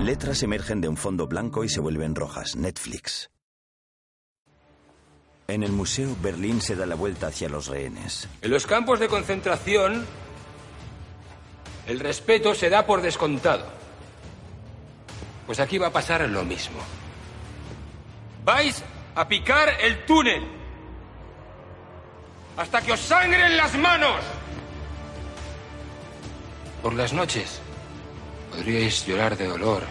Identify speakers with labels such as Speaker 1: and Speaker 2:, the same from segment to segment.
Speaker 1: Letras emergen de un fondo blanco y se vuelven rojas. Netflix. En el museo, Berlín se da la vuelta hacia los rehenes.
Speaker 2: En los campos de concentración, el respeto se da por descontado. Pues aquí va a pasar lo mismo. Vais a picar el túnel hasta que os sangren las manos. Por las noches podríais llorar de dolor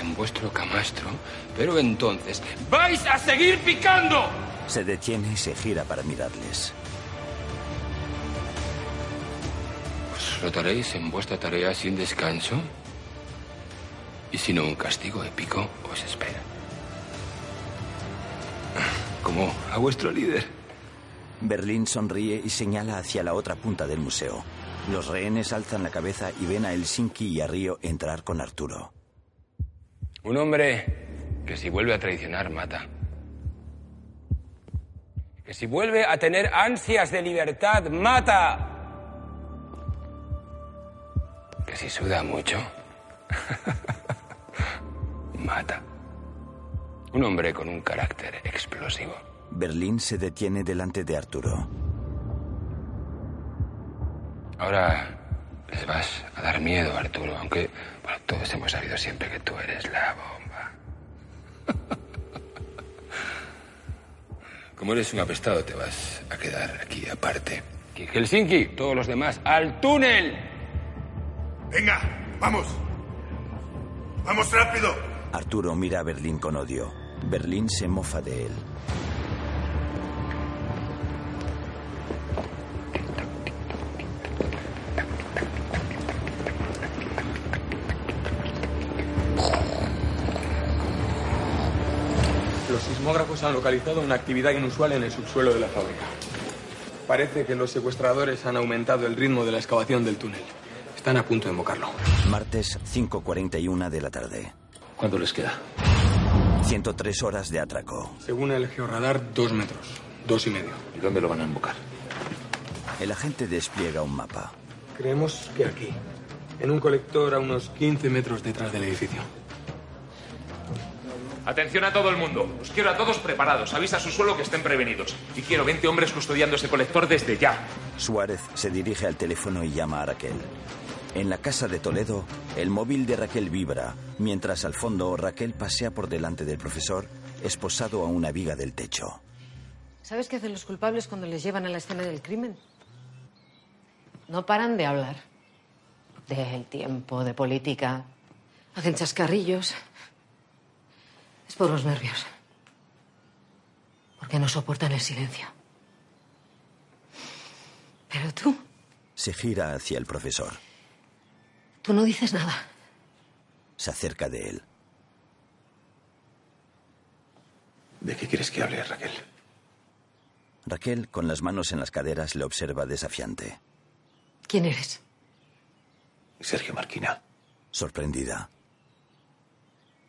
Speaker 2: en vuestro camastro, pero entonces vais a seguir picando.
Speaker 1: Se detiene y se gira para mirarles.
Speaker 2: Os rotaréis en vuestra tarea sin descanso y si no un castigo épico os espera. Como a vuestro líder.
Speaker 1: Berlín sonríe y señala hacia la otra punta del museo. Los rehenes alzan la cabeza y ven a Helsinki y a Río entrar con Arturo.
Speaker 2: Un hombre que si vuelve a traicionar mata. Que si vuelve a tener ansias de libertad mata. Que si suda mucho mata. Un hombre con un carácter explosivo.
Speaker 1: Berlín se detiene delante de Arturo.
Speaker 2: Ahora les vas a dar miedo, Arturo, aunque bueno, todos hemos sabido siempre que tú eres la bomba. Como eres un apestado, te vas a quedar aquí aparte. Helsinki, todos los demás, al túnel.
Speaker 3: Venga, vamos. Vamos rápido.
Speaker 1: Arturo mira a Berlín con odio. Berlín se mofa de él.
Speaker 4: Sismógrafos han localizado una actividad inusual en el subsuelo de la fábrica. Parece que los secuestradores han aumentado el ritmo de la excavación del túnel. Están a punto de invocarlo.
Speaker 1: Martes 5.41 de la tarde.
Speaker 5: ¿Cuánto les queda?
Speaker 1: 103 horas de atraco.
Speaker 4: Según el georradar, dos metros. Dos y medio.
Speaker 5: ¿Y dónde lo van a invocar?
Speaker 1: El agente despliega un mapa.
Speaker 4: Creemos que aquí. En un colector a unos 15 metros detrás del edificio.
Speaker 6: Atención a todo el mundo. Os quiero a todos preparados. Avisa a su suelo que estén prevenidos. Y quiero 20 hombres custodiando ese colector desde ya.
Speaker 1: Suárez se dirige al teléfono y llama a Raquel. En la casa de Toledo, el móvil de Raquel vibra, mientras al fondo Raquel pasea por delante del profesor, esposado a una viga del techo.
Speaker 7: ¿Sabes qué hacen los culpables cuando les llevan a la escena del crimen? No paran de hablar. Del tiempo, de política. Hacen chascarrillos. Es por los nervios. Porque no soportan el silencio. Pero tú,
Speaker 1: Se gira hacia el profesor.
Speaker 7: tú no dices nada.
Speaker 1: Se acerca de él.
Speaker 5: ¿De qué quieres que hable, Raquel?
Speaker 1: Raquel, con las manos en las caderas, le observa desafiante.
Speaker 7: ¿Quién eres?
Speaker 5: Sergio Marquina.
Speaker 1: Sorprendida.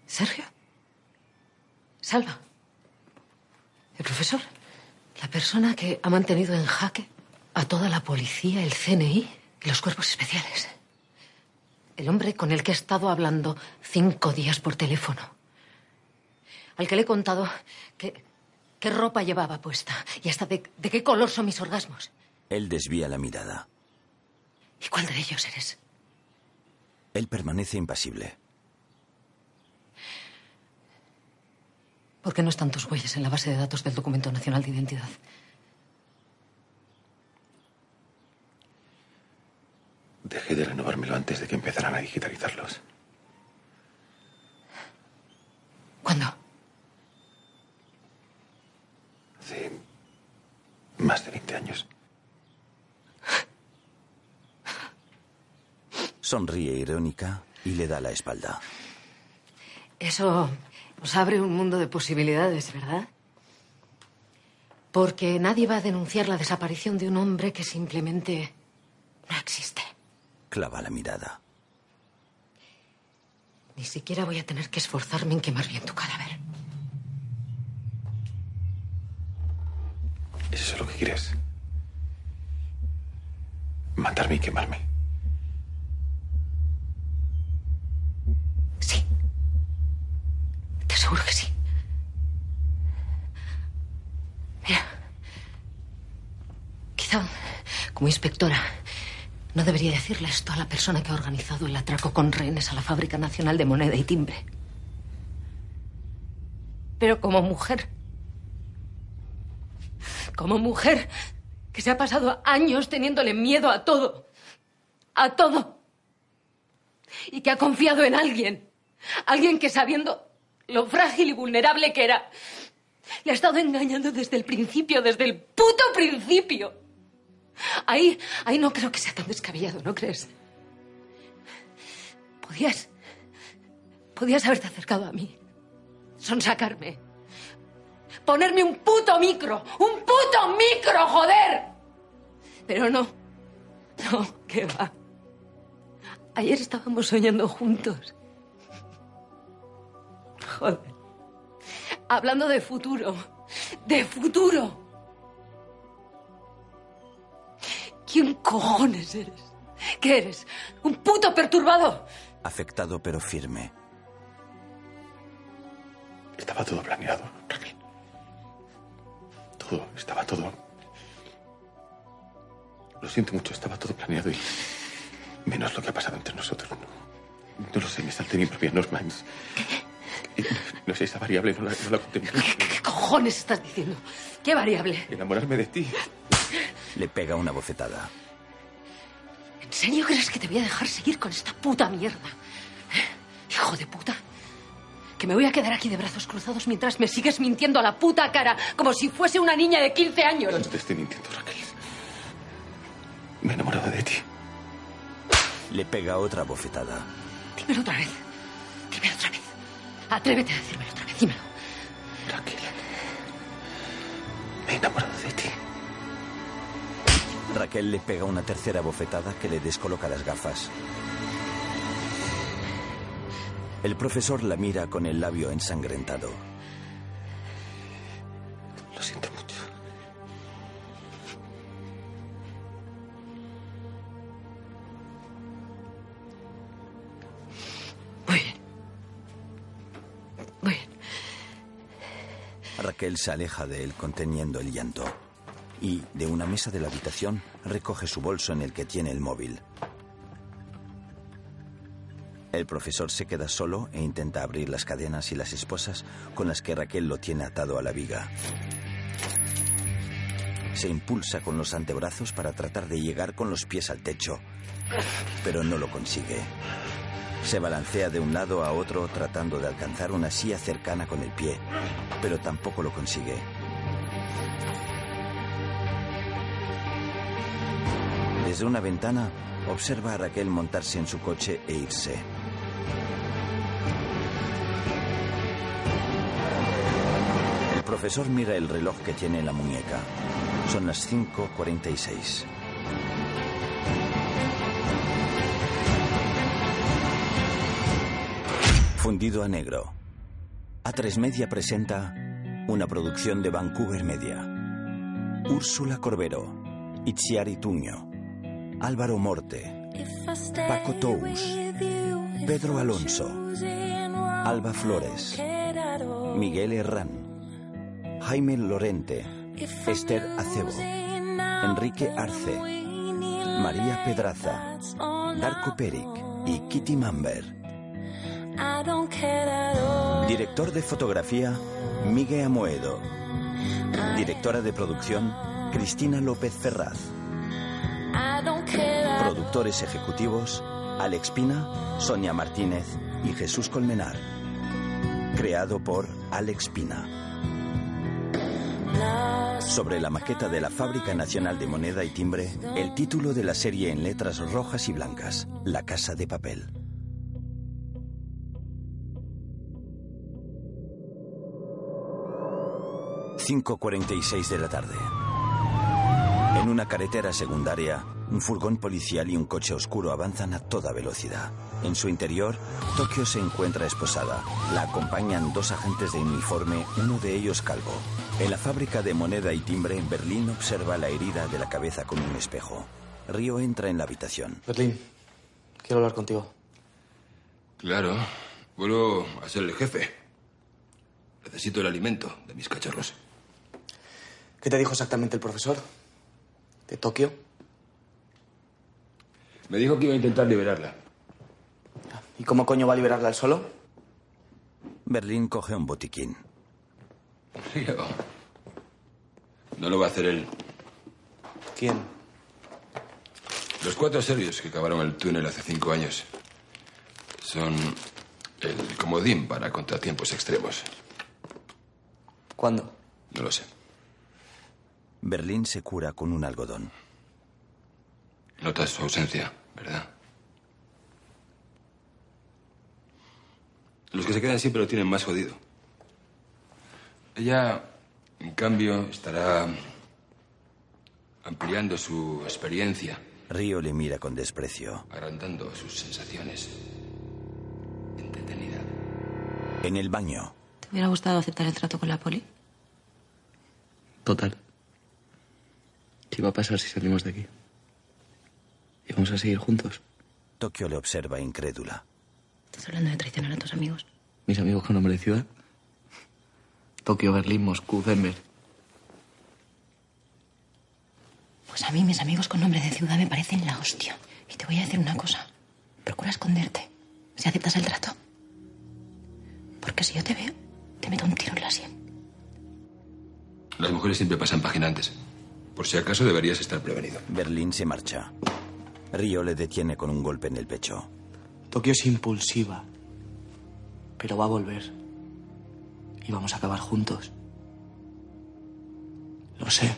Speaker 7: Sergio. Salva. El profesor. La persona que ha mantenido en jaque a toda la policía, el CNI y los cuerpos especiales. El hombre con el que he estado hablando cinco días por teléfono. Al que le he contado que, qué ropa llevaba puesta y hasta de, de qué color son mis orgasmos.
Speaker 1: Él desvía la mirada.
Speaker 7: ¿Y cuál de ellos eres?
Speaker 1: Él permanece impasible.
Speaker 7: ¿Por qué no están tus huellas en la base de datos del Documento Nacional de Identidad?
Speaker 5: Dejé de renovármelo antes de que empezaran a digitalizarlos.
Speaker 7: ¿Cuándo?
Speaker 5: Hace más de 20 años.
Speaker 1: Sonríe irónica y le da la espalda.
Speaker 7: Eso nos abre un mundo de posibilidades, ¿verdad? Porque nadie va a denunciar la desaparición de un hombre que simplemente no existe.
Speaker 1: Clava la mirada.
Speaker 7: Ni siquiera voy a tener que esforzarme en quemar bien tu cadáver.
Speaker 5: ¿Es eso lo que quieres? Matarme y quemarme.
Speaker 7: Seguro que sí. Mira. Quizá como inspectora no debería decirle esto a la persona que ha organizado el atraco con rehenes a la Fábrica Nacional de Moneda y Timbre. Pero como mujer, como mujer que se ha pasado años teniéndole miedo a todo, a todo, y que ha confiado en alguien, alguien que sabiendo lo frágil y vulnerable que era, le ha estado engañando desde el principio, desde el puto principio. Ahí, ahí no creo que sea tan descabellado, ¿no crees? Podías, podías haberte acercado a mí, sonsacarme, ponerme un puto micro, un puto micro, joder. Pero no, no, qué va. Ayer estábamos soñando juntos. Joder. Hablando de futuro, de futuro. ¿Quién cojones eres? ¿Qué eres? ¿Un puto perturbado?
Speaker 1: Afectado pero firme.
Speaker 5: Estaba todo planeado, Raquel. Todo, estaba todo. Lo siento mucho, estaba todo planeado y. Menos lo que ha pasado entre nosotros. No, no lo sé, me salté mi propia norma. Y- No sé, esa variable no la, no la contemplé.
Speaker 7: ¿Qué cojones estás diciendo? ¿Qué variable?
Speaker 5: Enamorarme de ti.
Speaker 1: Le pega una bofetada.
Speaker 7: ¿En serio crees que te voy a dejar seguir con esta puta mierda? ¿Eh? Hijo de puta. Que me voy a quedar aquí de brazos cruzados mientras me sigues mintiendo a la puta cara como si fuese una niña de 15 años.
Speaker 5: No te estoy mintiendo, Raquel. Me he enamorado de ti.
Speaker 1: Le pega otra bofetada.
Speaker 7: Dímelo otra vez. Dímelo otra vez. Atrévete a decírmelo otra vez. Dímelo.
Speaker 5: Raquel. Me he enamorado de ti.
Speaker 1: Raquel le pega una tercera bofetada que le descoloca las gafas. El profesor la mira con el labio ensangrentado. Se aleja de él conteniendo el llanto. Y, de una mesa de la habitación, recoge su bolso en el que tiene el móvil. El profesor se queda solo e intenta abrir las cadenas y las esposas con las que Raquel lo tiene atado a la viga. Se impulsa con los antebrazos para tratar de llegar con los pies al techo, pero no lo consigue. Se balancea de un lado a otro tratando de alcanzar una silla cercana con el pie, pero tampoco lo consigue. Desde una ventana observa a Raquel montarse en su coche e irse. El profesor mira el reloj que tiene en la muñeca. Son las 5.46. Fundido a negro. A3 Media presenta una producción de Vancouver Media. Úrsula Corbero, Itziari Tuño, Álvaro Morte, Paco Tous, Pedro Alonso, Alba Flores, Miguel Herrán, Jaime Lorente, Esther Acebo, Enrique Arce, María Pedraza, Darko Peric y Kitty Mamber. Director de fotografía, Miguel Amoedo. Directora de producción, Cristina López Ferraz. Productores ejecutivos, Alex Pina, Sonia Martínez y Jesús Colmenar. Creado por Alex Pina. Sobre la maqueta de la Fábrica Nacional de Moneda y Timbre, el título de la serie en letras rojas y blancas, La Casa de Papel. ...5.46 de la tarde. En una carretera secundaria, un furgón policial y un coche oscuro avanzan a toda velocidad. En su interior, Tokio se encuentra esposada. La acompañan dos agentes de uniforme, uno de ellos calvo. En la fábrica de moneda y timbre en Berlín observa la herida de la cabeza con un espejo. Río entra en la habitación.
Speaker 8: Berlín, quiero hablar contigo.
Speaker 2: Claro, vuelvo a ser el jefe. Necesito el alimento de mis cachorros.
Speaker 8: ¿Qué te dijo exactamente el profesor? ¿De Tokio?
Speaker 2: Me dijo que iba a intentar liberarla.
Speaker 8: ¿Y cómo coño va a liberarla él solo?
Speaker 1: Berlín coge un botiquín.
Speaker 2: Río. No lo va a hacer él.
Speaker 8: ¿Quién?
Speaker 2: Los cuatro serbios que cavaron el túnel hace cinco años son el comodín para contratiempos extremos.
Speaker 8: ¿Cuándo?
Speaker 2: No lo sé.
Speaker 1: Berlín se cura con un algodón.
Speaker 2: Notas su ausencia, ¿verdad? Los que se quedan siempre lo tienen más jodido. Ella, en cambio, estará ampliando su experiencia,
Speaker 1: Río le mira con desprecio.
Speaker 2: agrandando sus sensaciones. Entretenida.
Speaker 1: En el baño,
Speaker 9: ¿Te hubiera gustado aceptar el trato con la poli?
Speaker 8: Total. ¿Qué va a pasar si salimos de aquí? ¿Y vamos a seguir juntos?
Speaker 1: Tokio le observa incrédula.
Speaker 9: ¿Estás hablando de traicionar a tus amigos?
Speaker 8: ¿Mis amigos con nombre de ciudad? Tokio, Berlín, Moscú, Denver.
Speaker 9: Pues a mí mis amigos con nombre de ciudad me parecen la hostia. Y te voy a decir una cosa. Procura esconderte si aceptas el trato. Porque si yo te veo, te meto un tiro en la sien.
Speaker 2: Las mujeres siempre pasan página antes. Por si acaso deberías estar prevenido.
Speaker 1: Berlín se marcha. Río le detiene con un golpe en el pecho.
Speaker 8: Tokio es impulsiva. Pero va a volver. Y vamos a acabar juntos. Lo sé.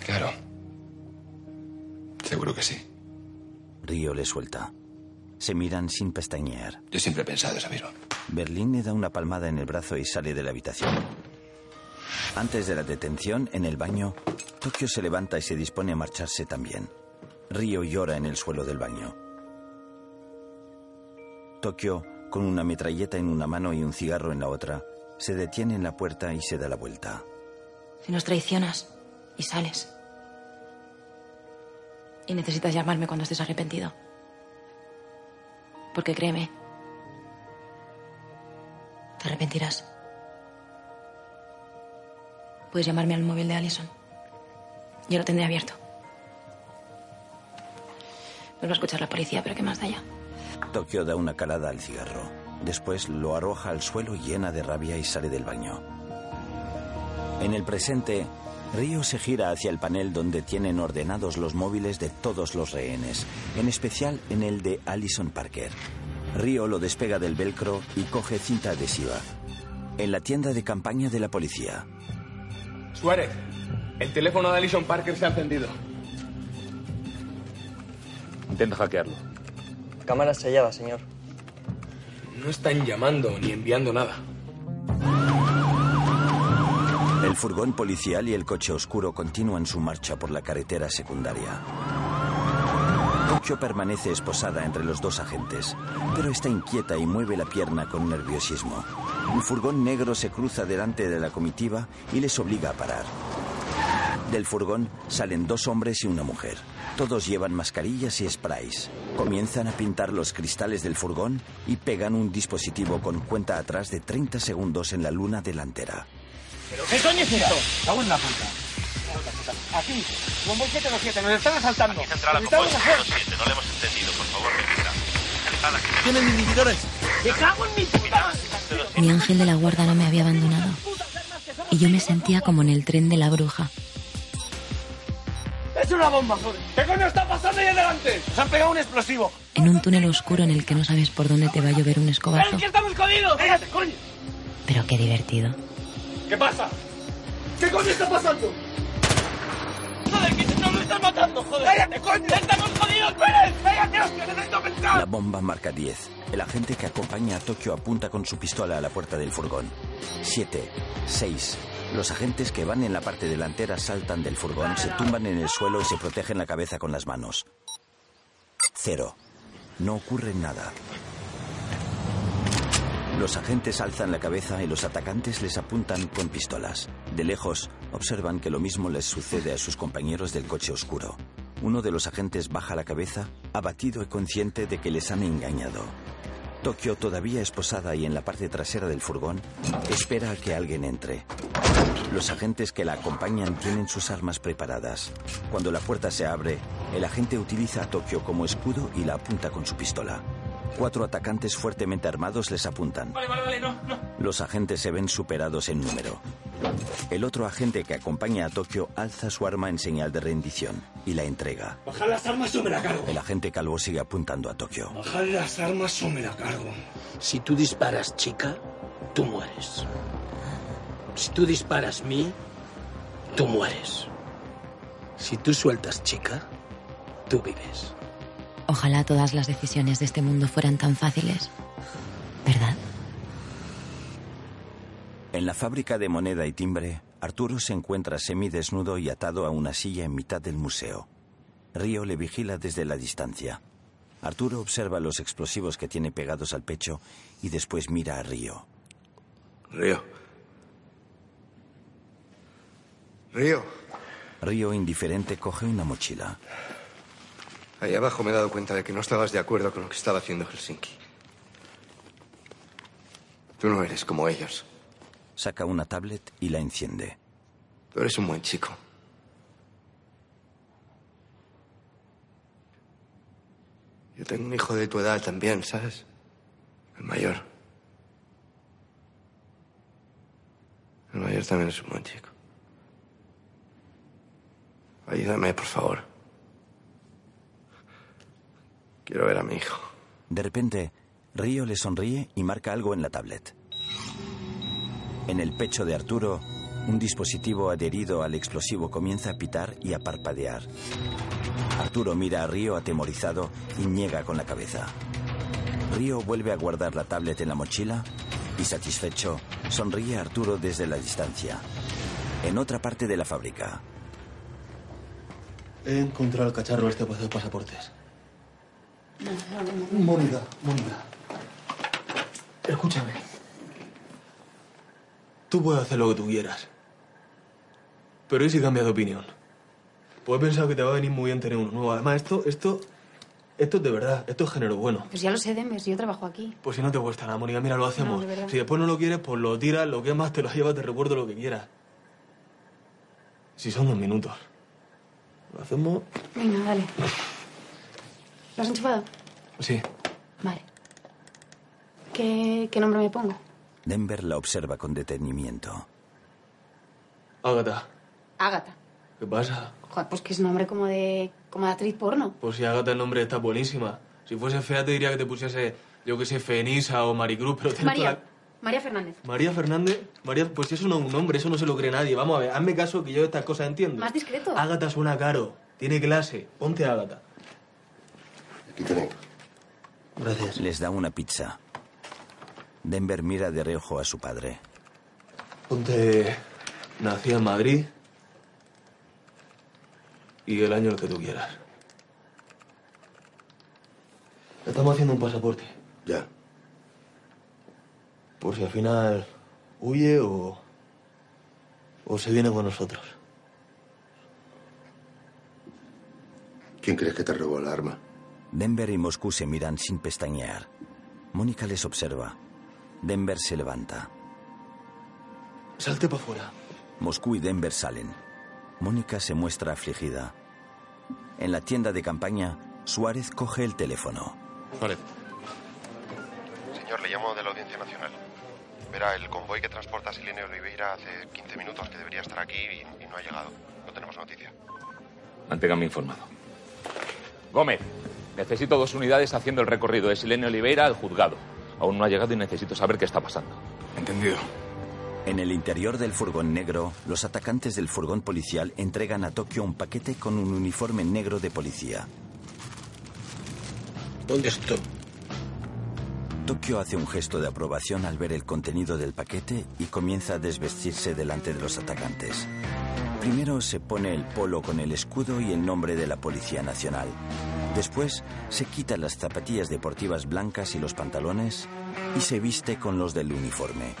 Speaker 2: Claro. Seguro que sí.
Speaker 1: Río le suelta. Se miran sin pestañear.
Speaker 2: Yo siempre he pensado eso mismo.
Speaker 1: Berlín le da una palmada en el brazo y sale de la habitación. Antes de la detención, en el baño, Tokio se levanta y se dispone a marcharse también. Río llora en el suelo del baño. Tokio, con una metralleta en una mano y un cigarro en la otra, se detiene en la puerta y se da la vuelta.
Speaker 9: Si nos traicionas y sales. Y necesitas llamarme cuando estés arrepentido. Porque créeme, te arrepentirás. Puedes llamarme al móvil de Allison. Yo lo tendré abierto. Nos a escuchar la policía, pero ¿qué más da ya?
Speaker 1: Tokio da una calada al cigarro. Después lo arroja al suelo llena de rabia y sale del baño. En el presente, Río se gira hacia el panel donde tienen ordenados los móviles de todos los rehenes, en especial en el de Allison Parker. Río lo despega del velcro y coge cinta adhesiva. En la tienda de campaña de la policía,
Speaker 4: Suárez, el teléfono de Alison Parker se ha encendido.
Speaker 6: Intenta hackearlo.
Speaker 10: Cámara sellada, señor.
Speaker 4: No están llamando ni enviando nada.
Speaker 1: el furgón policial y el coche oscuro continúan su marcha por la carretera secundaria. Tokio permanece esposada entre los dos agentes, pero está inquieta y mueve la pierna con nerviosismo. Un furgón negro se cruza delante de la comitiva y les obliga a parar. Del furgón salen dos hombres y una mujer. Todos llevan mascarillas y sprays. Comienzan a pintar los cristales del furgón y pegan un dispositivo con cuenta atrás de 30 segundos en la luna delantera.
Speaker 11: ¿Pero qué coño es esto? Cago en la puta. Aquí, Bombo 727, nos están asaltando.
Speaker 12: Aquí central a
Speaker 11: Necesitamos
Speaker 12: Convoy
Speaker 11: hacer-
Speaker 12: 7, no le hemos entendido, por favor, repita.
Speaker 11: ¡Tienen inhibidores! ¡Me cago en mi puta!
Speaker 9: Mi ángel de la guarda no me había abandonado. Y yo me sentía como en el tren de la bruja.
Speaker 11: ¡Es una bomba, joder! ¿Qué coño está pasando ahí adelante? ¡Nos han pegado un explosivo!
Speaker 9: En un túnel oscuro en el que no sabes por dónde te va a llover un escobazo.
Speaker 11: ¡Ven, que estamos jodidos! ¡Cállate, coño!
Speaker 9: Pero qué divertido.
Speaker 11: ¿Qué pasa? ¿Qué coño está pasando? ¡Joder, que nos lo están matando, joder! ¡Cállate, coño! ¡Estamos jodidos, Pérez! ¡Cállate, hostia! ¡Necesito pensar!
Speaker 1: La bomba marca 10. El agente que acompaña a Tokio apunta con su pistola a la puerta del furgón. 7. 6. Los agentes que van en la parte delantera saltan del furgón, se tumban en el suelo y se protegen la cabeza con las manos. 0. No ocurre nada. Los agentes alzan la cabeza y los atacantes les apuntan con pistolas. De lejos, observan que lo mismo les sucede a sus compañeros del coche oscuro. Uno de los agentes baja la cabeza, abatido y consciente de que les han engañado. Tokio, todavía esposada y en la parte trasera del furgón, espera a que alguien entre. Los agentes que la acompañan tienen sus armas preparadas. Cuando la puerta se abre, el agente utiliza a Tokio como escudo y la apunta con su pistola. Cuatro atacantes fuertemente armados les apuntan.
Speaker 6: Vale, vale, vale, no, no.
Speaker 1: Los agentes se ven superados en número. El otro agente que acompaña a Tokio alza su arma en señal de rendición y la entrega.
Speaker 11: Las armas o me la cargo.
Speaker 1: El agente calvo sigue apuntando a Tokio.
Speaker 11: Las armas o me la cargo.
Speaker 13: Si tú disparas, chica, tú mueres. Si tú disparas, mí, tú mueres. Si tú sueltas, chica, tú vives.
Speaker 9: Ojalá todas las decisiones de este mundo fueran tan fáciles. ¿Verdad?
Speaker 1: En la fábrica de moneda y timbre, Arturo se encuentra semidesnudo y atado a una silla en mitad del museo. Río le vigila desde la distancia. Arturo observa los explosivos que tiene pegados al pecho y después mira a Río.
Speaker 3: Río. Río.
Speaker 1: Río, indiferente, coge una mochila.
Speaker 3: Ahí abajo me he dado cuenta de que no estabas de acuerdo con lo que estaba haciendo Helsinki. Tú no eres como ellos.
Speaker 1: Saca una tablet y la enciende.
Speaker 3: Tú eres un buen chico. Yo tengo un hijo de tu edad también, ¿sabes? El mayor. El mayor también es un buen chico. Ayúdame, por favor. Quiero ver a mi hijo.
Speaker 1: De repente, Río le sonríe y marca algo en la tablet. En el pecho de Arturo, un dispositivo adherido al explosivo comienza a pitar y a parpadear. Arturo mira a Río atemorizado y niega con la cabeza. Río vuelve a guardar la tablet en la mochila y, satisfecho, sonríe a Arturo desde la distancia. En otra parte de la fábrica,
Speaker 8: He encontrado el cacharro este para hacer pasaportes. Mónica, Mónica. Escúchame. Tú puedes hacer lo que tú quieras. Pero ¿y si cambias de opinión? Pues he pensado que te va a venir muy bien tener uno nuevo. Además, esto, esto, esto es de verdad. Esto es género bueno.
Speaker 14: Pues ya lo sé, Demes, yo trabajo aquí.
Speaker 8: Pues si no te cuesta nada, Mónica, mira, lo hacemos.
Speaker 14: No, de
Speaker 8: si después no lo quieres, pues lo tiras, lo quemas, te lo llevas, te recuerdo lo que quieras. Si son dos minutos. Lo hacemos.
Speaker 14: Venga, dale. ¿Lo has enchufado?
Speaker 8: Sí.
Speaker 14: Vale. ¿Qué, qué nombre me pongo?
Speaker 1: Denver la observa con detenimiento.
Speaker 8: Ágata.
Speaker 14: Ágata.
Speaker 8: ¿Qué pasa?
Speaker 14: Joder, pues que es nombre como de, como de actriz porno.
Speaker 8: Pues si Ágata el nombre está buenísima. Si fuese fea te diría que te pusiese, yo que sé, Fenisa o Maricruz, pero
Speaker 14: María.
Speaker 8: la-
Speaker 14: María Fernández.
Speaker 8: María Fernández. María, pues eso no es un nombre, eso no se lo cree nadie. Vamos a ver, hazme caso que yo estas cosas entiendo.
Speaker 14: Más discreto.
Speaker 8: Ágata suena caro, tiene clase. Ponte Ágata.
Speaker 3: Aquí.
Speaker 8: Gracias.
Speaker 1: Les da una pizza. Denver mira de reojo a su padre.
Speaker 8: Ponte. Nací en Madrid. Y el año el que tú quieras. Estamos haciendo un pasaporte.
Speaker 3: Ya.
Speaker 8: Por si al final huye o. o se viene con nosotros.
Speaker 3: ¿Quién crees que te robó el arma?
Speaker 1: Denver y Moscú se miran sin pestañear. Mónica les observa. Denver se levanta.
Speaker 8: Salte para afuera.
Speaker 1: Moscú y Denver salen. Mónica se muestra afligida. En la tienda de campaña, Suárez coge el teléfono.
Speaker 15: Vale. Señor, le llamo de la Audiencia Nacional. Verá, el convoy que transporta a Silene Oliveira hace 15 minutos que debería estar aquí y, y no ha llegado. No tenemos noticia.
Speaker 6: Manténgame informado. Gómez, necesito dos unidades haciendo el recorrido de Silene Oliveira al juzgado. Aún no ha llegado y necesito saber qué está pasando.
Speaker 1: Entendido. En el interior del furgón negro, los atacantes del furgón policial entregan a Tokio un paquete con un uniforme negro de policía.
Speaker 13: ¿Dónde estoy?
Speaker 1: Tokio hace un gesto de aprobación al ver el contenido del paquete y comienza a desvestirse delante de los atacantes. Primero se pone el polo con el escudo y el nombre de la Policía Nacional. Después se quita las zapatillas deportivas blancas y los pantalones y se viste con los del uniforme.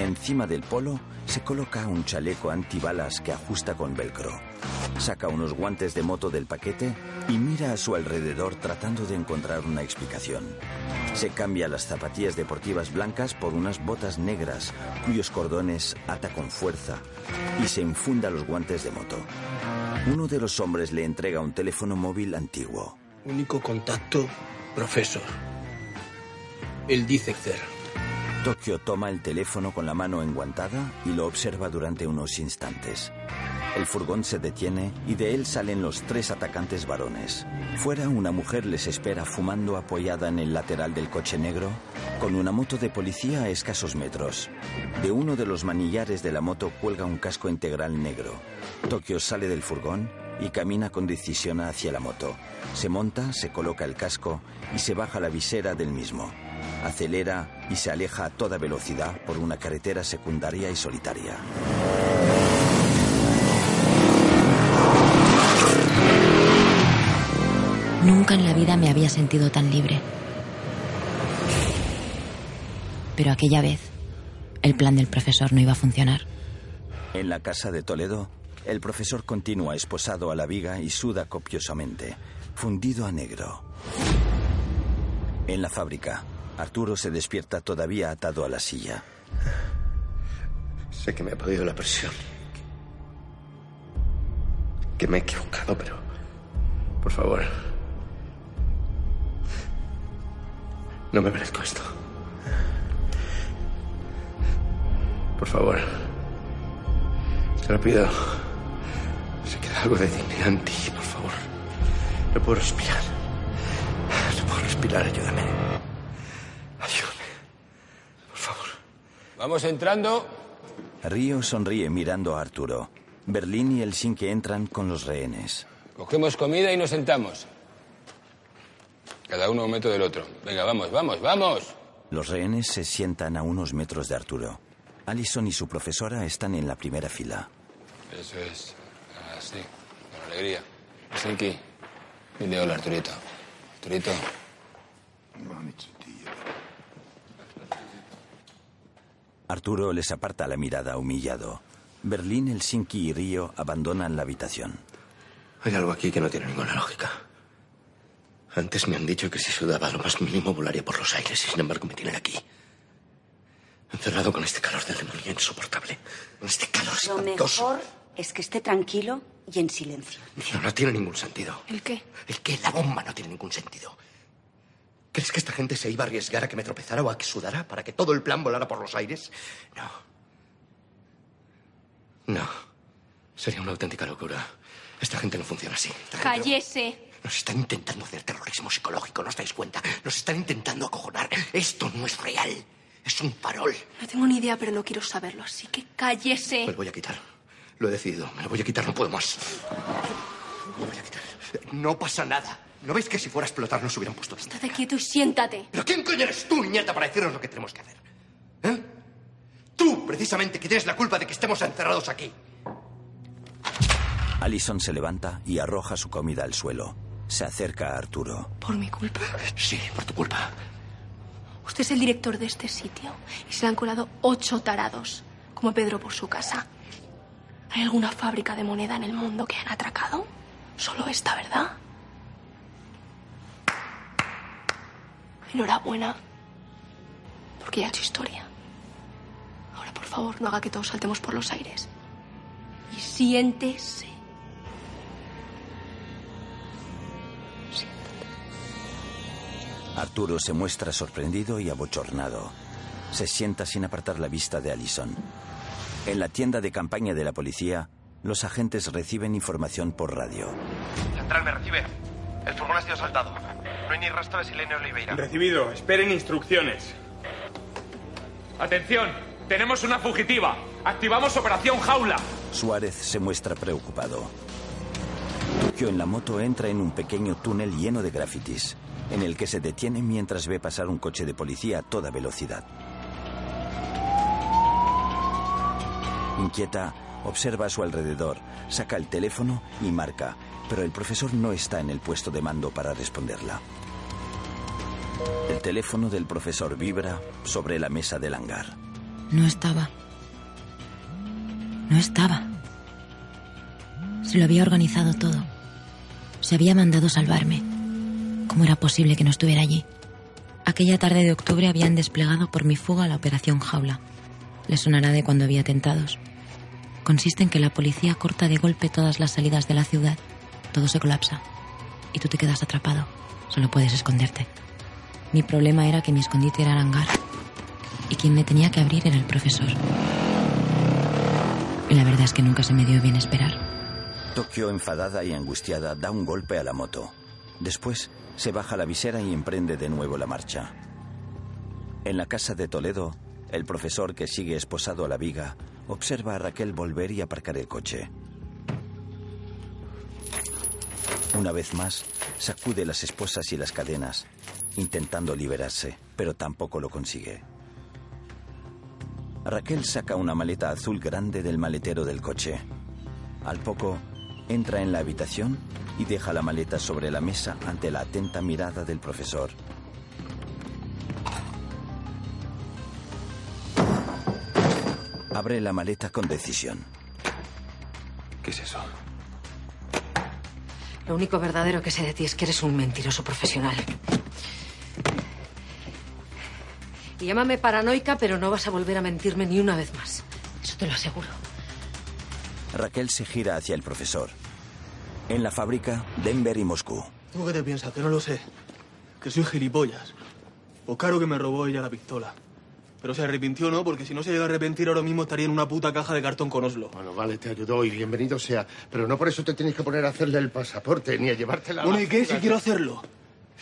Speaker 1: Encima del polo se coloca un chaleco antibalas que ajusta con velcro. Saca unos guantes de moto del paquete y mira a su alrededor tratando de encontrar una explicación. Se cambia las zapatillas deportivas blancas por unas botas negras cuyos cordones ata con fuerza y se infunda los guantes de moto. Uno de los hombres le entrega un teléfono móvil antiguo.
Speaker 13: Único contacto, profesor. El Dicexer.
Speaker 1: Tokio toma el teléfono con la mano enguantada y lo observa durante unos instantes. El furgón se detiene y de él salen los tres atacantes varones. Fuera una mujer les espera fumando apoyada en el lateral del coche negro con una moto de policía a escasos metros. De uno de los manillares de la moto cuelga un casco integral negro. Tokio sale del furgón y camina con decisión hacia la moto. Se monta, se coloca el casco y se baja la visera del mismo. Acelera y se aleja a toda velocidad por una carretera secundaria y solitaria.
Speaker 9: Nunca en la vida me había sentido tan libre. Pero aquella vez, el plan del profesor no iba a funcionar.
Speaker 1: En la casa de Toledo, el profesor continúa esposado a la viga y suda copiosamente, fundido a negro. En la fábrica, Arturo se despierta todavía atado a la silla.
Speaker 3: Sé que me ha podido la presión. Que me he equivocado, pero... Por favor. No me merezco esto. Por favor. Te lo pido. Se queda algo de dignidad en ti, por favor. No puedo respirar. No puedo respirar, ayúdame. Por favor.
Speaker 2: Vamos entrando.
Speaker 1: Río sonríe mirando a Arturo. Berlín y Helsinki entran con los rehenes.
Speaker 2: Cogemos comida y nos sentamos. Cada uno a un metro del otro. Venga, vamos, vamos, vamos.
Speaker 1: Los rehenes se sientan a unos metros de Arturo. Allison y su profesora están en la primera fila.
Speaker 2: Eso es. Así, con alegría. Helsinki, dile hola, Arturito. Arturito.
Speaker 1: Arturo les aparta la mirada humillado. Berlín, Helsinki y Río abandonan la habitación.
Speaker 3: Hay algo aquí que no tiene ninguna lógica. Antes me han dicho que si sudaba lo más mínimo volaría por los aires y sin embargo me tienen aquí. Encerrado con este calor del demonio insoportable. Con este calor
Speaker 16: Lo
Speaker 3: espantoso.
Speaker 16: mejor es que esté tranquilo y en silencio.
Speaker 3: No, no tiene ningún sentido.
Speaker 16: ¿El qué?
Speaker 3: El que la bomba no tiene ningún sentido. ¿Crees que esta gente se iba a arriesgar a que me tropezara o a que sudara para que todo el plan volara por los aires? No. No. Sería una auténtica locura. Esta gente no funciona así. Esta gente. Nos están intentando hacer terrorismo psicológico, ¿no os dais cuenta? Nos están intentando acojonar. Esto no es real. Es un farol.
Speaker 17: No tengo ni idea, pero no quiero saberlo, así que cállese.
Speaker 3: Me lo voy a quitar. Lo he decidido. Me lo voy a quitar. No puedo más. Me lo voy a quitar. No pasa nada. ¿No veis que si fuera a explotar nos hubieran puesto esto?
Speaker 17: Estate quieto y siéntate.
Speaker 3: ¿Pero quién coño eres tú, niñata, para decirnos lo que tenemos que hacer? ¿Eh? Tú, precisamente, que tienes la culpa de que estemos encerrados aquí.
Speaker 1: Allison se levanta y arroja su comida al suelo. Se acerca a Arturo.
Speaker 17: ¿Por mi culpa?
Speaker 3: Sí, por tu culpa.
Speaker 17: Usted es el director de este sitio y se le han colado ocho tarados, como Pedro por su casa. ¿Hay alguna fábrica de moneda en el mundo que han atracado? Solo esta, ¿verdad? Enhorabuena, porque ya ha hecho historia. Ahora, por favor, no haga que todos saltemos por los aires. Y siéntese.
Speaker 1: Arturo se muestra sorprendido y abochornado. Se sienta sin apartar la vista de Allison. En la tienda de campaña de la policía, los agentes reciben información por radio.
Speaker 15: Central me recibe. El furgón ha sido saltado. No hay ni rastro de Silene Oliveira.
Speaker 4: Recibido. Esperen instrucciones.
Speaker 6: Atención, tenemos una fugitiva. Activamos operación jaula.
Speaker 1: Suárez se muestra preocupado. Tokio en la moto entra en un pequeño túnel lleno de grafitis, en el que se detiene mientras ve pasar un coche de policía a toda velocidad. Inquieta, observa a su alrededor, saca el teléfono y marca, pero el profesor no está en el puesto de mando para responderla. El teléfono del profesor vibra sobre la mesa del hangar.
Speaker 9: No estaba. No estaba. Se lo había organizado todo. Se había mandado salvarme. ¿Cómo era posible que no estuviera allí? Aquella tarde de octubre habían desplegado por mi fuga la operación Jaula. Le sonará de cuando había atentados. Consiste en que la policía corta de golpe todas las salidas de la ciudad. Todo se colapsa. Y tú te quedas atrapado. Solo puedes esconderte. Mi problema era que mi escondite era el hangar. Y quien me tenía que abrir era el profesor. Y la verdad es que nunca se me dio bien esperar.
Speaker 1: Tokio, enfadada y angustiada, da un golpe a la moto. Después se baja la visera y emprende de nuevo la marcha. En la casa de Toledo, el profesor que sigue esposado a la viga observa a Raquel volver y aparcar el coche. Una vez más, sacude las esposas y las cadenas, intentando liberarse, pero tampoco lo consigue. Raquel saca una maleta azul grande del maletero del coche. Al poco, entra en la habitación y deja la maleta sobre la mesa ante la atenta mirada del profesor. Abre la maleta con decisión.
Speaker 5: ¿Qué es eso?
Speaker 7: Lo único verdadero que sé de ti es que eres un mentiroso profesional. Y llámame paranoica, pero no vas a volver a mentirme ni una vez más. Eso te lo aseguro.
Speaker 1: Raquel se gira hacia el profesor. En la fábrica, Denver y Moscú.
Speaker 8: ¿Tú qué te piensas? Que no lo sé. Que soy gilipollas. O caro que me robó ella la pistola. Pero se arrepintió, ¿no? Porque si no se llega a arrepentir ahora mismo estaría en una puta caja de cartón con Oslo.
Speaker 18: Bueno, vale, te ayudó y bienvenido sea. Pero no por eso te tienes que poner a hacerle el pasaporte ni a llevártela
Speaker 8: Bueno,
Speaker 18: la
Speaker 8: ¿y qué si quiero hacerlo?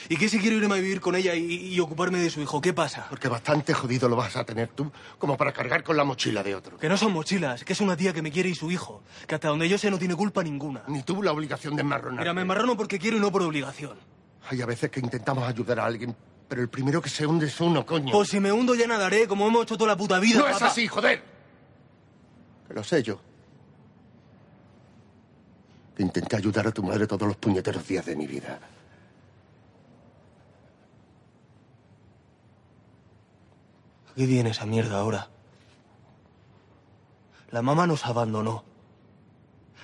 Speaker 8: ¿Y qué si quiero irme a vivir con ella y, y ocuparme de su hijo? ¿Qué pasa?
Speaker 18: Porque bastante jodido lo vas a tener tú como para cargar con la mochila de otro.
Speaker 8: Que no son mochilas, que es una tía que me quiere y su hijo. Que hasta donde yo sé no tiene culpa ninguna.
Speaker 18: Ni tuvo la obligación de enmarronar.
Speaker 8: Mira, me embarrano porque quiero y no por obligación.
Speaker 18: Hay a veces que intentamos ayudar a alguien, pero el primero que se hunde es uno, coño.
Speaker 8: Pues si me hundo ya nadaré, como hemos hecho toda la puta vida.
Speaker 18: no es así, joder. Que lo sé yo. Que intenté ayudar a tu madre todos los puñeteros días de mi vida.
Speaker 8: ¿A qué viene esa mierda ahora? La mamá nos abandonó.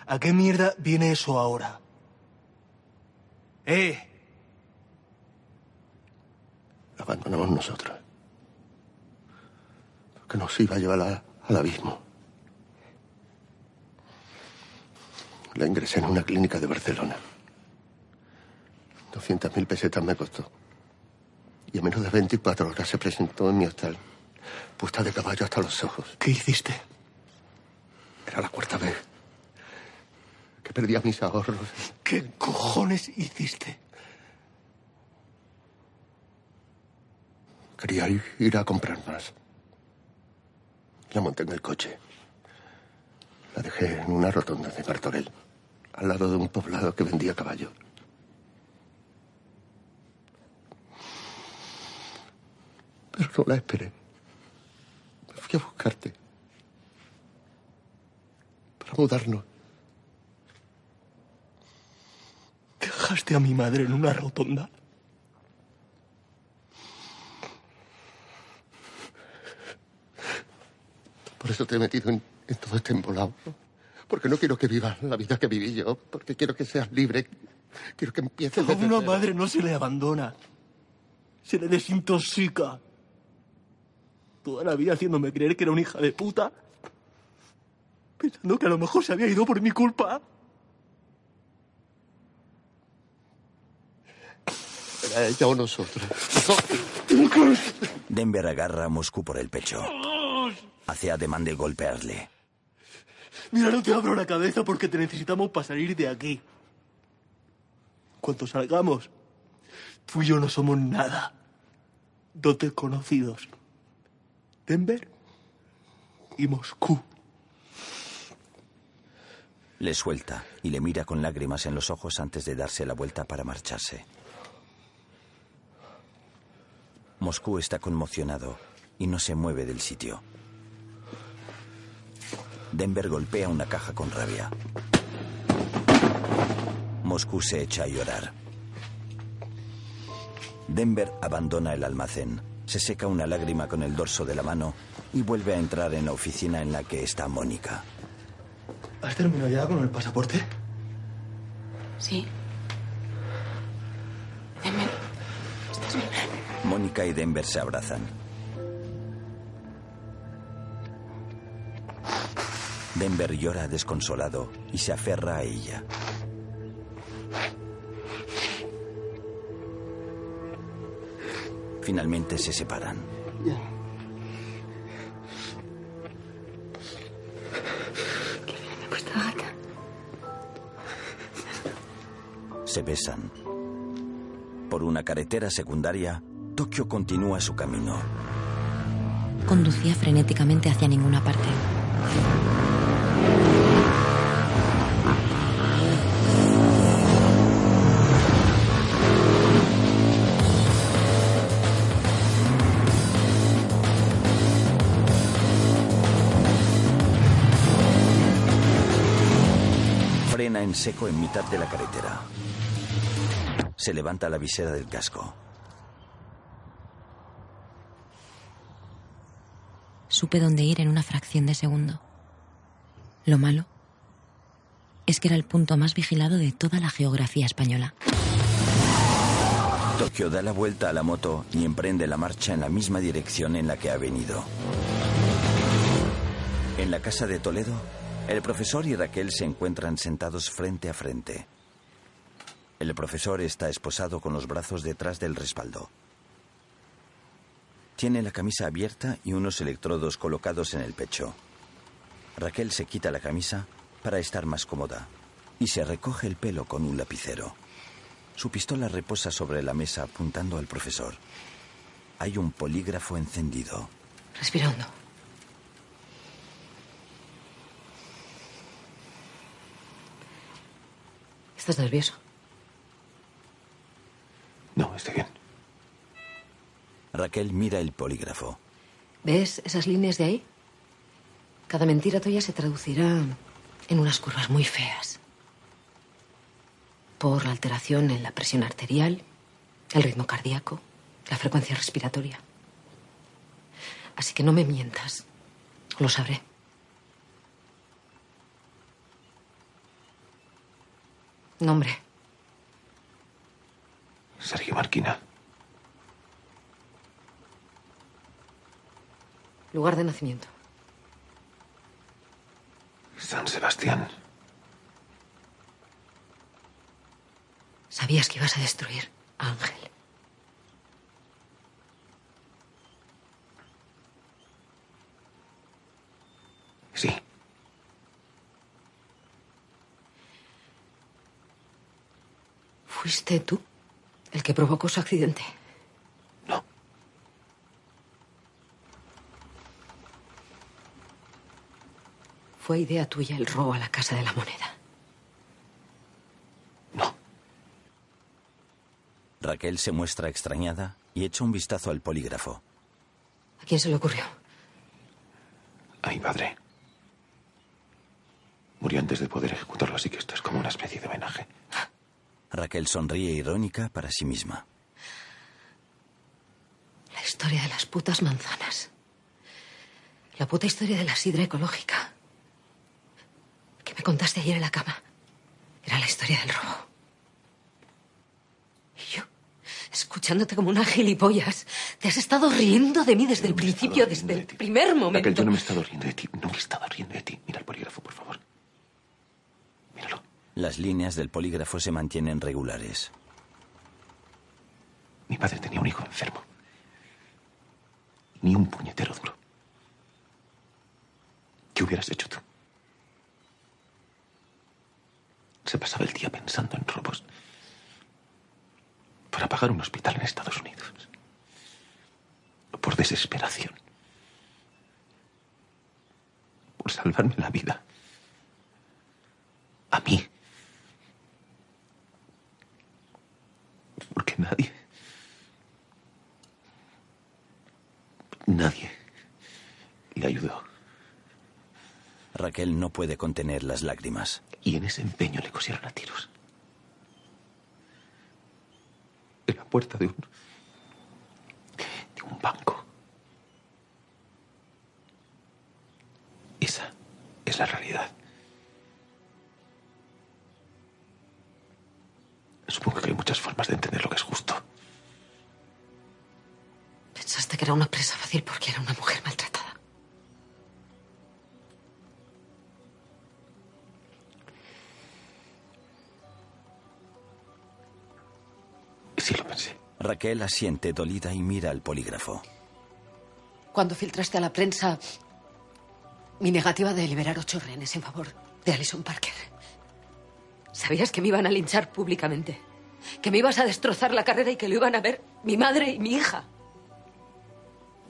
Speaker 8: ¿A qué mierda viene eso ahora? ¡Eh!
Speaker 18: Abandonamos nosotros. Porque nos iba a llevar a- al abismo. La ingresé en una clínica de Barcelona. 200.000 pesetas me costó. Y en menos de 24 horas se presentó en mi hostal, puesta de caballo hasta los ojos.
Speaker 8: ¿Qué hiciste?
Speaker 18: Era la cuarta vez que perdía mis ahorros.
Speaker 8: ¿Qué cojones hiciste?
Speaker 18: Quería ir, a comprar más. La monté en el coche. La dejé en una rotonda de Martorell, al lado de un poblado que vendía caballos. Pero no la esperé. Me fui a buscarte. Para mudarnos.
Speaker 8: ¿Dejaste a mi madre en una rotonda?
Speaker 18: Por eso te he metido en, en todo este embolado. Porque no quiero que vivas la vida que viví yo. Porque quiero que seas libre. Quiero que empieces
Speaker 8: A una madre no se le abandona. Se le desintoxica. Toda la vida haciéndome creer que era una hija de puta. Pensando que a lo mejor se había ido por mi culpa.
Speaker 18: Era ella o nosotros.
Speaker 1: Denver agarra a Moscú por el pecho. Hace ademán de golpearle.
Speaker 8: Mira, no te abro la cabeza porque te necesitamos para salir de aquí. Cuando salgamos, tú y yo no somos nada. Dos desconocidos. Denver y Moscú.
Speaker 1: Le suelta y le mira con lágrimas en los ojos antes de darse la vuelta para marcharse. Moscú está conmocionado y no se mueve del sitio. Denver golpea una caja con rabia. Moscú se echa a llorar. Denver abandona el almacén Se seca una lágrima con el dorso de la mano y vuelve a entrar en la oficina en la que está Mónica.
Speaker 8: ¿Has terminado ya con el pasaporte?
Speaker 17: Sí. Denver, ¿estás bien?
Speaker 1: Mónica y Denver se abrazan. Denver llora desconsolado y se aferra a ella. Finalmente se separan. Se besan. Por una carretera secundaria, Tokio continúa su camino.
Speaker 9: Conducía frenéticamente hacia ninguna parte.
Speaker 1: Seco en mitad de la carretera. Se levanta la visera del casco.
Speaker 9: Supe dónde ir en una fracción de segundo. Lo malo es que era el punto más vigilado de toda la geografía española.
Speaker 1: Tokio da la vuelta a la moto y emprende la marcha en la misma dirección en la que ha venido. En la casa de Toledo, el profesor y Raquel se encuentran sentados frente a frente. El profesor está esposado con los brazos detrás del respaldo. Tiene la camisa abierta y unos electrodos colocados en el pecho. Raquel se quita la camisa para estar más cómoda y se recoge el pelo con un lapicero. Su pistola reposa sobre la mesa apuntando al profesor. Hay un polígrafo encendido.
Speaker 7: Respira hondo. ¿Estás nervioso?
Speaker 5: No, estoy bien.
Speaker 1: Raquel mira el polígrafo.
Speaker 7: ¿Ves esas líneas de ahí? Cada mentira tuya se traducirá en unas curvas muy feas. Por la alteración en la presión arterial, el ritmo cardíaco, la frecuencia respiratoria. Así que no me mientas. Lo sabré. Nombre.
Speaker 5: Sergio Marquina.
Speaker 7: Lugar de nacimiento.
Speaker 5: San Sebastián.
Speaker 7: Sabías que ibas a destruir a Ángel.
Speaker 5: Sí.
Speaker 7: ¿Fuiste tú el que provocó su accidente?
Speaker 5: No.
Speaker 7: Fue idea tuya el robo a la Casa de la Moneda.
Speaker 1: Raquel se muestra extrañada y echa un vistazo al polígrafo.
Speaker 7: ¿A quién se le ocurrió?
Speaker 5: A mi padre. Murió antes de poder ejecutarlo, así que esto es como una especie de homenaje.
Speaker 1: Raquel sonríe irónica para sí misma.
Speaker 7: La historia de las putas manzanas. La puta historia de la sidra ecológica. Que me contaste ayer en la cama. Era la historia del robo. Y yo, escuchándote como una gilipollas, te has estado riendo de mí desde el principio, desde el primer momento.
Speaker 5: Raquel, yo no me he estado riendo de ti. No me he estado riendo de ti. Mira el polígrafo, por favor.
Speaker 1: Las líneas del polígrafo se mantienen regulares.
Speaker 5: Mi padre tenía un hijo enfermo. Ni un puñetero duro. ¿Qué hubieras hecho tú? Se pasaba el día pensando en robos para pagar un hospital en Estados Unidos. Por desesperación. Por salvarme la vida. A mí. nadie. Nadie le ayudó.
Speaker 1: Raquel no puede contener las lágrimas.
Speaker 5: Y en ese empeño le cosieron a tiros. En la puerta de un. de un banco. Esa es la realidad. Supongo que hay muchas formas de entender lo que es
Speaker 7: justicia. Que era una presa fácil porque era una mujer maltratada.
Speaker 5: Sí lo pensé.
Speaker 1: Raquel asiente dolida y mira al polígrafo.
Speaker 7: Cuando filtraste a la prensa mi negativa de liberar ocho rehenes en favor de Alison Parker, sabías que me iban a linchar públicamente, que me ibas a destrozar la carrera y que lo iban a ver mi madre y mi hija.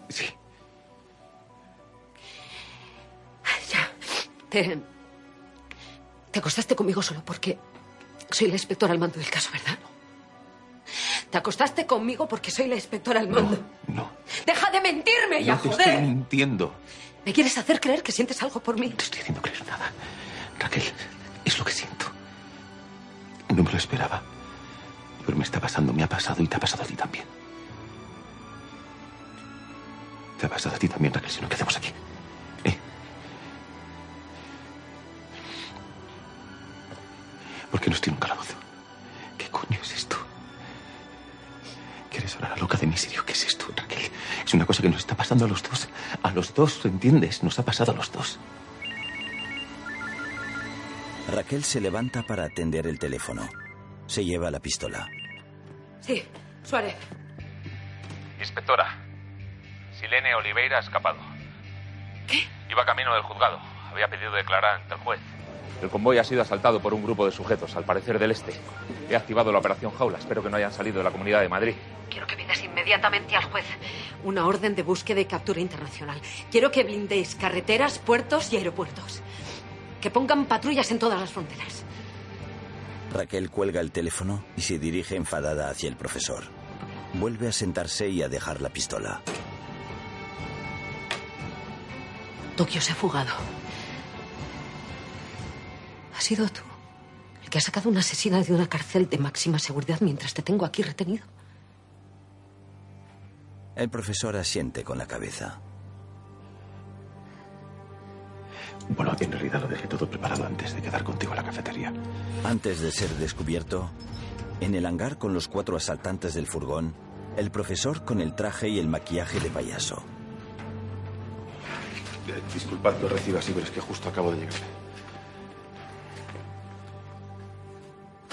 Speaker 5: Sí.
Speaker 7: Ya. Te. Te acostaste conmigo solo porque soy la inspectora al mando del caso, ¿verdad? Te acostaste conmigo porque soy la inspectora al mando.
Speaker 5: No.
Speaker 7: ¡Deja de mentirme ya,
Speaker 5: no te
Speaker 7: joder!
Speaker 5: estoy mintiendo.
Speaker 7: ¿Me quieres hacer creer que sientes algo por mí?
Speaker 5: No te estoy haciendo creer nada. Raquel, es lo que siento. No me lo esperaba. Pero me está pasando, me ha pasado y te ha pasado a ti también. Te pasado a ti también, Raquel, si no, ¿qué hacemos aquí? ¿Eh? ¿Por qué no estoy en un calabozo? ¿Qué coño es esto? ¿Quieres ahora la loca de miserio? ¿Qué es esto, Raquel? Es una cosa que nos está pasando a los dos. A los dos, ¿entiendes? Nos ha pasado a los dos.
Speaker 1: Raquel se levanta para atender el teléfono. Se lleva la pistola.
Speaker 7: Sí, Suárez.
Speaker 6: Inspectora, Silene Oliveira ha escapado. ¿Qué? Iba camino del juzgado. Había pedido declarar ante el juez. El convoy ha sido asaltado por un grupo de sujetos, al parecer del este. He activado la operación Jaula. Espero que no hayan salido de la comunidad de Madrid.
Speaker 7: Quiero que pidas inmediatamente al juez una orden de búsqueda y captura internacional. Quiero que blindéis carreteras, puertos y aeropuertos. Que pongan patrullas en todas las fronteras.
Speaker 1: Raquel cuelga el teléfono y se dirige enfadada hacia el profesor. Vuelve a sentarse y a dejar la pistola.
Speaker 7: Tokio se ha fugado. ¿Has sido tú el que ha sacado una asesina de una cárcel de máxima seguridad mientras te tengo aquí retenido?
Speaker 1: El profesor asiente con la cabeza.
Speaker 5: Bueno, en realidad lo dejé todo preparado antes de quedar contigo en la cafetería.
Speaker 1: Antes de ser descubierto, en el hangar con los cuatro asaltantes del furgón, el profesor con el traje y el maquillaje de payaso.
Speaker 5: Eh, Disculpad que os reciba así, pero es que justo acabo de llegar.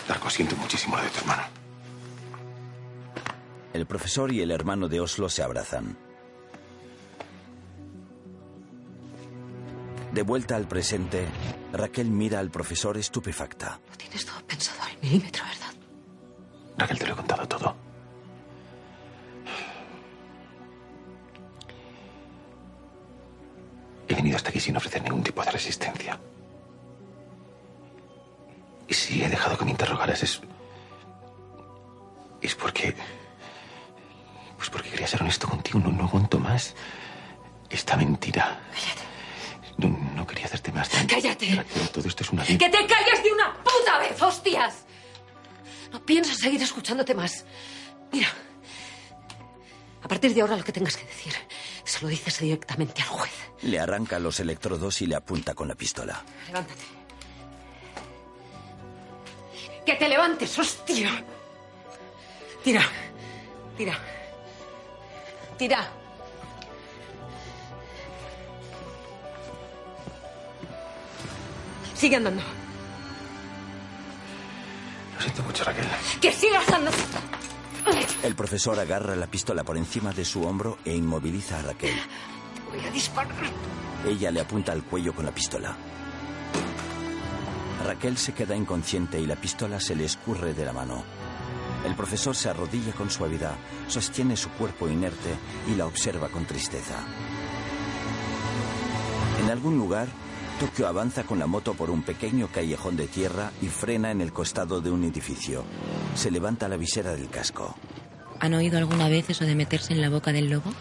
Speaker 5: Darko, siento muchísimo lo de tu hermano.
Speaker 1: El profesor y el hermano de Oslo se abrazan. De vuelta al presente, Raquel mira al profesor estupefacta.
Speaker 7: Lo tienes todo pensado al milímetro, ¿verdad?
Speaker 5: Raquel, te lo he contado todo. He venido hasta aquí sin ofrecer ningún tipo de resistencia. Y si he dejado que me interrogaras es... Es porque... Pues porque quería ser honesto contigo. No, no aguanto más esta mentira.
Speaker 7: Cállate.
Speaker 5: No, no quería hacerte más daño.
Speaker 7: Cállate.
Speaker 5: Todo esto es una...
Speaker 7: ¡Que te calles de una puta vez, hostias! No pienso seguir escuchándote más. Mira, a partir de ahora lo que tengas que decir se lo dices directamente al juez.
Speaker 1: Le arranca los electrodos y le apunta con la pistola.
Speaker 7: Levántate. ¡Que te levantes, hostia! Tira, tira, tira. Sigue andando.
Speaker 5: Lo siento mucho, Raquel.
Speaker 7: ¡Que sigas andando!
Speaker 1: El profesor agarra la pistola por encima de su hombro e inmoviliza a Raquel.
Speaker 7: Voy a disparar.
Speaker 1: Ella le apunta al cuello con la pistola. Raquel se queda inconsciente y la pistola se le escurre de la mano. El profesor se arrodilla con suavidad, sostiene su cuerpo inerte y la observa con tristeza. En algún lugar, Tokio avanza con la moto por un pequeño callejón de tierra y frena en el costado de un edificio. Se levanta la visera del casco.
Speaker 9: ¿Han oído alguna vez eso de meterse en la boca del lobo?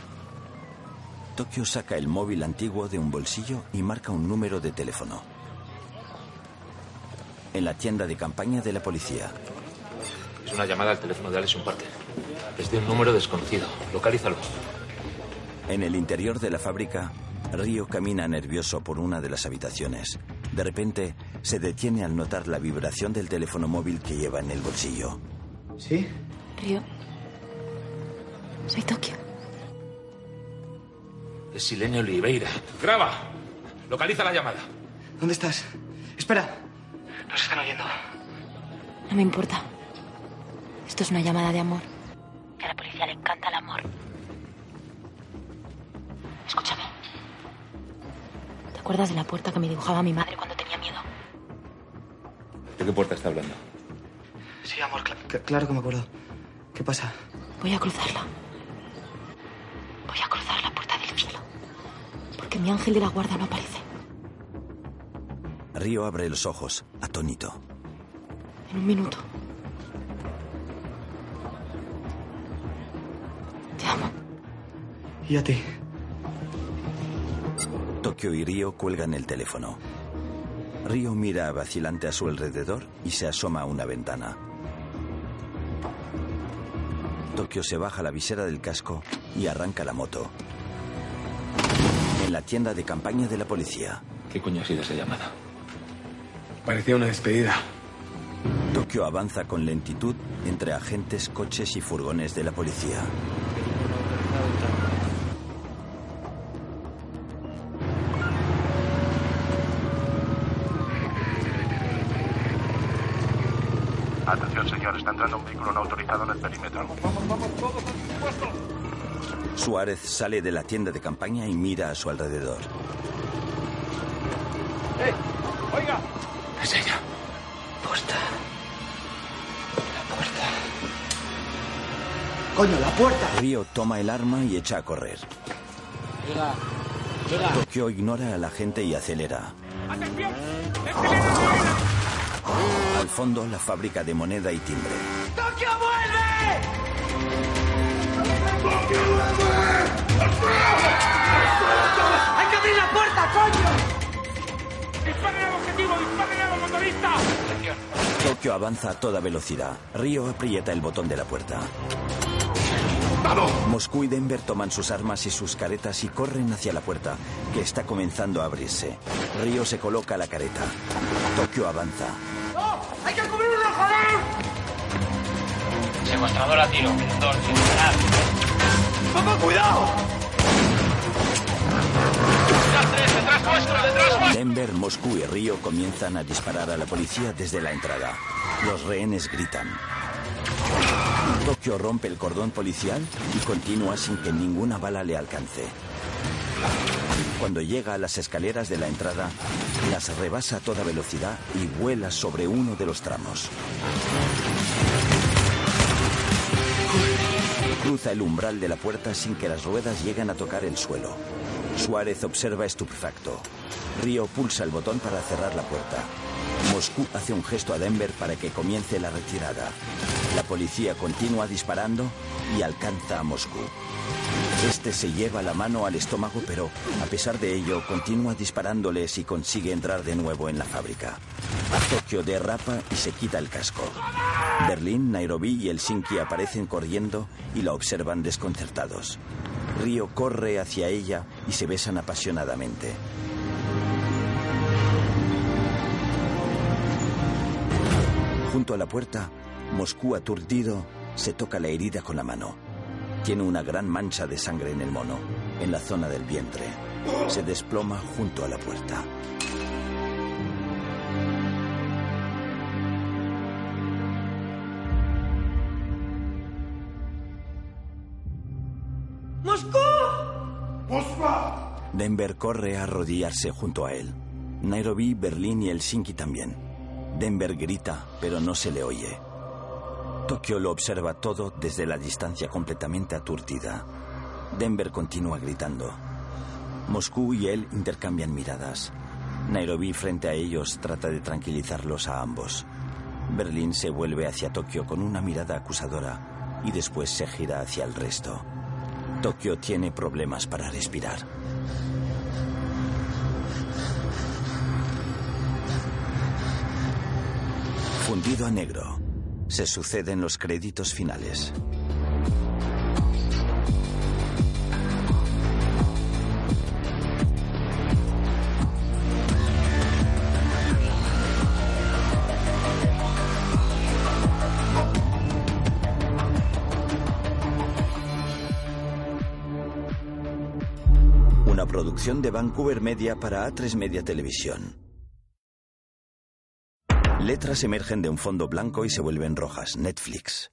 Speaker 1: Tokio saca el móvil antiguo de un bolsillo y marca un número de teléfono. En la tienda de campaña de la policía.
Speaker 6: Es una llamada al teléfono de Alison Parker. Es de un número desconocido. Localízalo.
Speaker 1: En el interior de la fábrica, Río camina nervioso por una de las habitaciones. De repente, se detiene al notar la vibración del teléfono móvil que lleva en el bolsillo.
Speaker 19: ¿Sí?
Speaker 9: Río. Soy Tokio.
Speaker 6: Es Silene Oliveira. Graba. Localiza la llamada.
Speaker 19: ¿Dónde estás? Espera. Nos están oyendo.
Speaker 9: No me importa. Esto es una llamada de amor. Que a la policía le encanta el amor. Escúchame. ¿Te acuerdas de la puerta que me dibujaba mi madre cuando tenía miedo?
Speaker 6: ¿De qué puerta está hablando?
Speaker 19: Sí, amor, cl- cl- claro que me acuerdo. ¿Qué pasa?
Speaker 9: Voy a cruzarla. Voy a cruzar la puerta del cielo. Porque mi ángel de la guarda no aparece.
Speaker 1: Río abre los ojos, atónito.
Speaker 9: En un minuto. Te amo.
Speaker 19: ¿Y a ti?
Speaker 1: Tokio y Río cuelgan el teléfono. Río mira vacilante a su alrededor y se asoma a una ventana. Tokio se baja la visera del casco y arranca la moto. En la tienda de campaña de la policía.
Speaker 6: ¿Qué coño ha sido esa llamada?
Speaker 4: Parecía una despedida.
Speaker 1: Tokio avanza con lentitud entre agentes, coches y furgones de la policía.
Speaker 12: Entrando un vehículo no autorizado en el perímetro.
Speaker 1: Suárez sale de la tienda de campaña y mira a su alrededor.
Speaker 11: ¡Eh! ¡Oiga!
Speaker 19: Es ella. Puerta. La puerta. ¡Coño, la puerta!
Speaker 1: Río toma el arma y echa a correr.
Speaker 11: Llega. Llega.
Speaker 1: Tokio ignora a la gente y acelera.
Speaker 11: ¡Atención!
Speaker 1: Al fondo, la fábrica de moneda y timbre.
Speaker 11: ¡Tokio vuelve! ¡Hay que abrir la puerta, coño! ¡Disparen al objetivo! ¡Disparen al motorista!
Speaker 1: Tokio avanza a toda velocidad. Río aprieta el botón de la puerta. Moscú y Denver toman sus armas y sus caretas y corren hacia la puerta, que está comenzando a abrirse. Río se coloca la careta. Tokio avanza.
Speaker 11: ¡No! ¡Hay que cubrirlo, joder!
Speaker 10: Secuestrador a tiro. Dos, sin.
Speaker 11: ¡Papá, cuidado!
Speaker 10: ¡Detrás vuestro! ¡Detrás vuestro!
Speaker 1: Denver, Moscú y Río comienzan a disparar a la policía desde la entrada. Los rehenes gritan. Tokio rompe el cordón policial y continúa sin que ninguna bala le alcance. Cuando llega a las escaleras de la entrada, las rebasa a toda velocidad y vuela sobre uno de los tramos. Cruza el umbral de la puerta sin que las ruedas lleguen a tocar el suelo. Suárez observa estupefacto. Río pulsa el botón para cerrar la puerta. Moscú hace un gesto a Denver para que comience la retirada. La policía continúa disparando y alcanza a Moscú. Este se lleva la mano al estómago, pero a pesar de ello continúa disparándoles y consigue entrar de nuevo en la fábrica. Tokio derrapa y se quita el casco. Berlín, Nairobi y Helsinki aparecen corriendo y la observan desconcertados. Río corre hacia ella y se besan apasionadamente. Junto a la puerta, Moscú aturdido se toca la herida con la mano. Tiene una gran mancha de sangre en el mono, en la zona del vientre. Se desploma junto a la puerta.
Speaker 11: ¡Moscú!
Speaker 1: Denver corre a arrodillarse junto a él. Nairobi, Berlín y Helsinki también. Denver grita, pero no se le oye. Tokio lo observa todo desde la distancia completamente aturdida. Denver continúa gritando. Moscú y él intercambian miradas. Nairobi frente a ellos trata de tranquilizarlos a ambos. Berlín se vuelve hacia Tokio con una mirada acusadora y después se gira hacia el resto. Tokio tiene problemas para respirar. Fundido a negro. Se suceden los créditos finales. Una producción de Vancouver Media para A3 Media Televisión. Letras emergen de un fondo blanco y se vuelven rojas. Netflix.